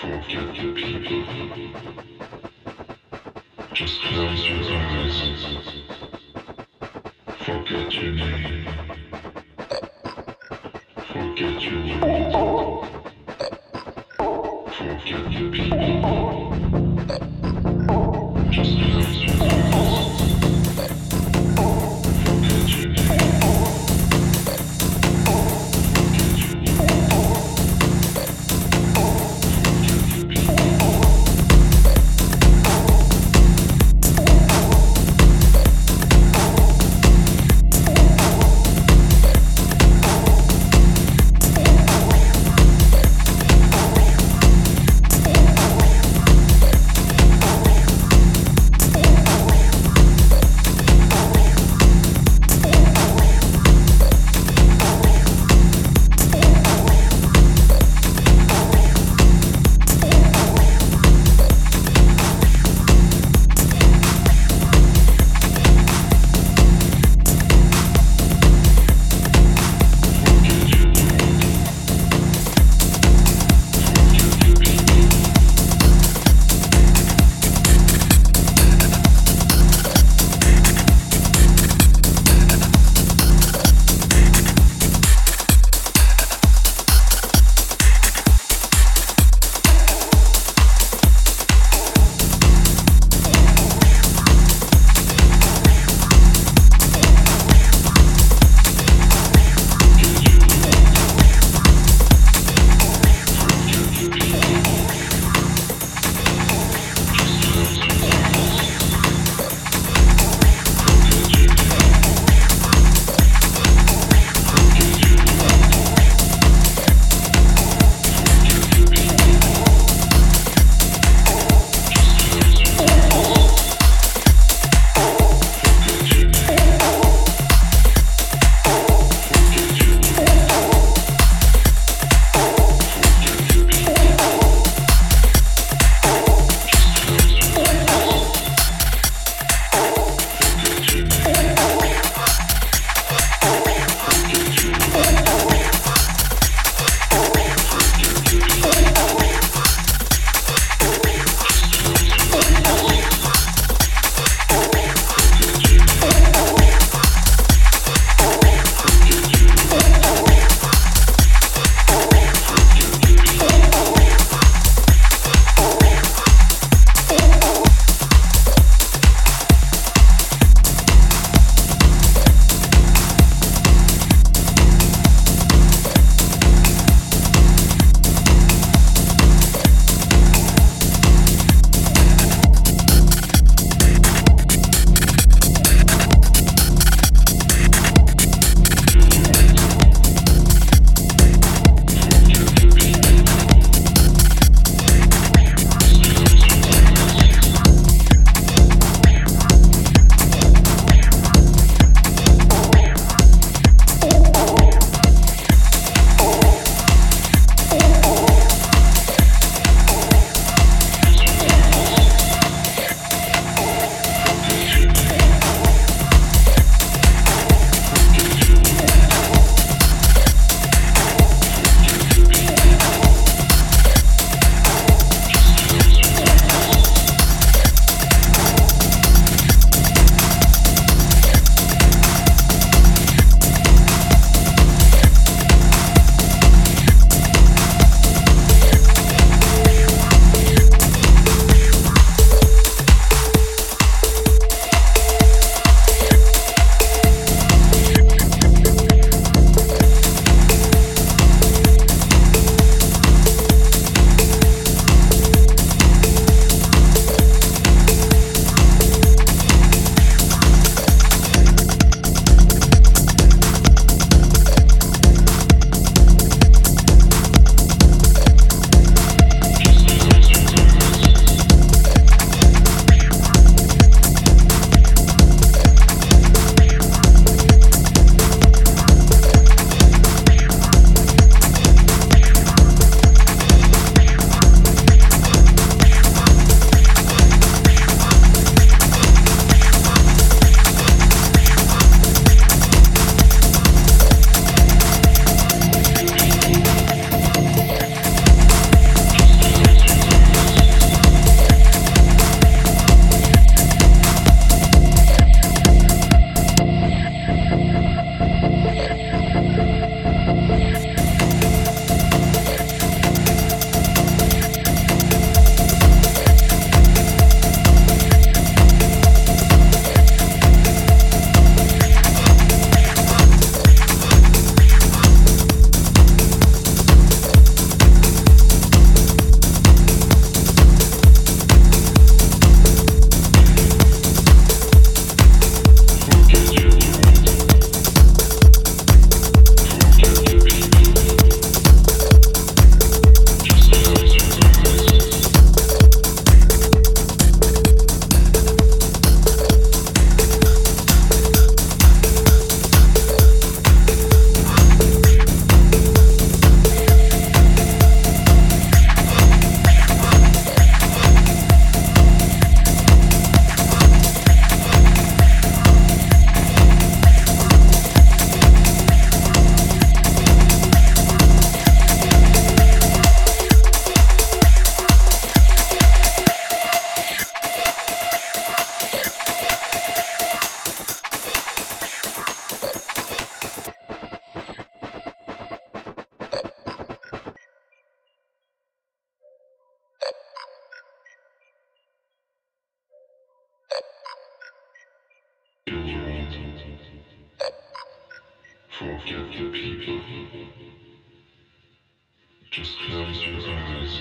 Forget the people. Just close your eyes. Forget your name. Forget your Forget the people. Just close your eyes